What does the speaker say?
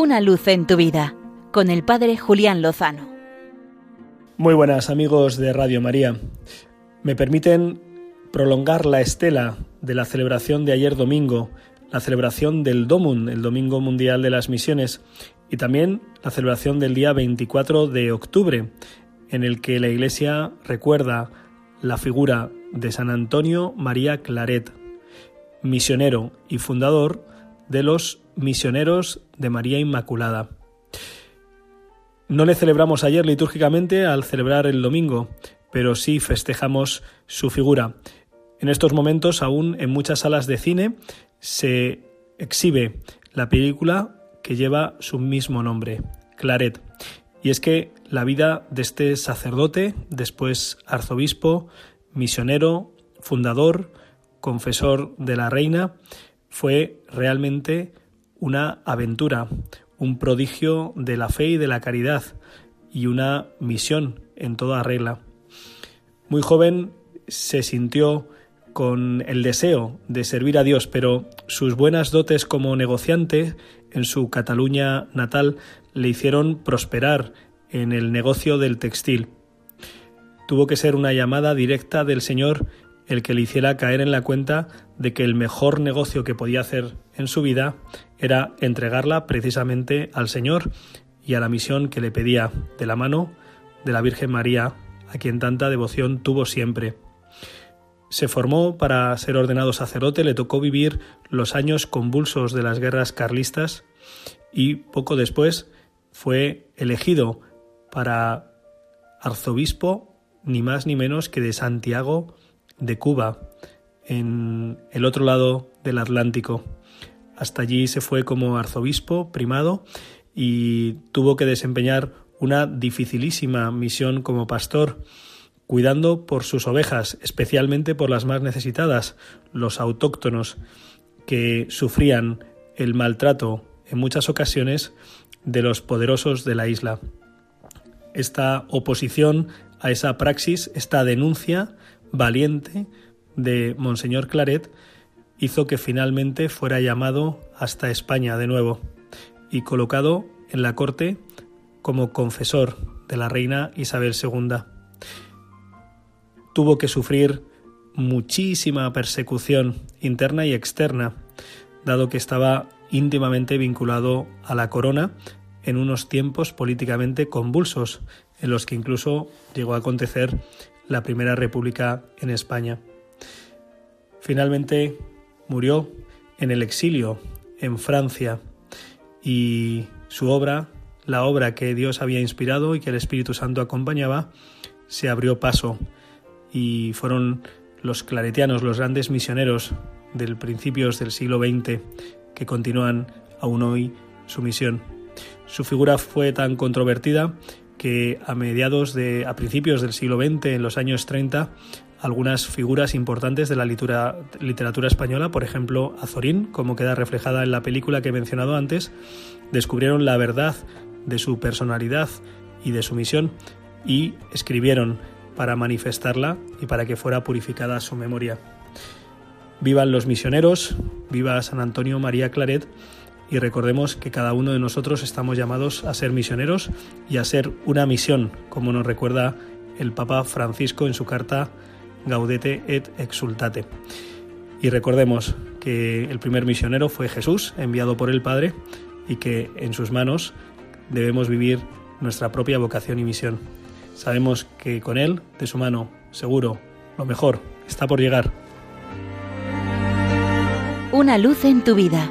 Una luz en tu vida con el Padre Julián Lozano. Muy buenas amigos de Radio María. Me permiten prolongar la estela de la celebración de ayer domingo, la celebración del Domun, el Domingo Mundial de las Misiones, y también la celebración del día 24 de octubre, en el que la Iglesia recuerda la figura de San Antonio María Claret, misionero y fundador de los misioneros de María Inmaculada. No le celebramos ayer litúrgicamente al celebrar el domingo, pero sí festejamos su figura. En estos momentos aún en muchas salas de cine se exhibe la película que lleva su mismo nombre, Claret. Y es que la vida de este sacerdote, después arzobispo, misionero, fundador, confesor de la reina, fue realmente una aventura, un prodigio de la fe y de la caridad y una misión en toda regla. Muy joven se sintió con el deseo de servir a Dios, pero sus buenas dotes como negociante en su Cataluña natal le hicieron prosperar en el negocio del textil. Tuvo que ser una llamada directa del Señor el que le hiciera caer en la cuenta de que el mejor negocio que podía hacer en su vida era entregarla precisamente al Señor y a la misión que le pedía de la mano de la Virgen María, a quien tanta devoción tuvo siempre. Se formó para ser ordenado sacerdote, le tocó vivir los años convulsos de las guerras carlistas y poco después fue elegido para arzobispo ni más ni menos que de Santiago de Cuba, en el otro lado del Atlántico. Hasta allí se fue como arzobispo primado y tuvo que desempeñar una dificilísima misión como pastor, cuidando por sus ovejas, especialmente por las más necesitadas, los autóctonos, que sufrían el maltrato en muchas ocasiones de los poderosos de la isla. Esta oposición a esa praxis, esta denuncia, valiente de Monseñor Claret hizo que finalmente fuera llamado hasta España de nuevo y colocado en la corte como confesor de la reina Isabel II. Tuvo que sufrir muchísima persecución interna y externa, dado que estaba íntimamente vinculado a la corona en unos tiempos políticamente convulsos, en los que incluso llegó a acontecer la Primera República en España. Finalmente murió en el exilio en Francia y su obra, la obra que Dios había inspirado y que el Espíritu Santo acompañaba, se abrió paso y fueron los claretianos, los grandes misioneros del principios del siglo XX que continúan aún hoy su misión. Su figura fue tan controvertida que a mediados de a principios del siglo XX, en los años 30, algunas figuras importantes de la literatura, española, por ejemplo Azorín, como queda reflejada en la película que he mencionado antes, descubrieron la verdad de su personalidad y de su misión y escribieron para manifestarla y para que fuera purificada su memoria. Vivan los misioneros, viva San Antonio María Claret y recordemos que cada uno de nosotros estamos llamados a ser misioneros y a ser una misión, como nos recuerda el Papa Francisco en su carta Gaudete et Exultate. Y recordemos que el primer misionero fue Jesús, enviado por el Padre, y que en sus manos debemos vivir nuestra propia vocación y misión. Sabemos que con Él, de su mano, seguro, lo mejor está por llegar. Una luz en tu vida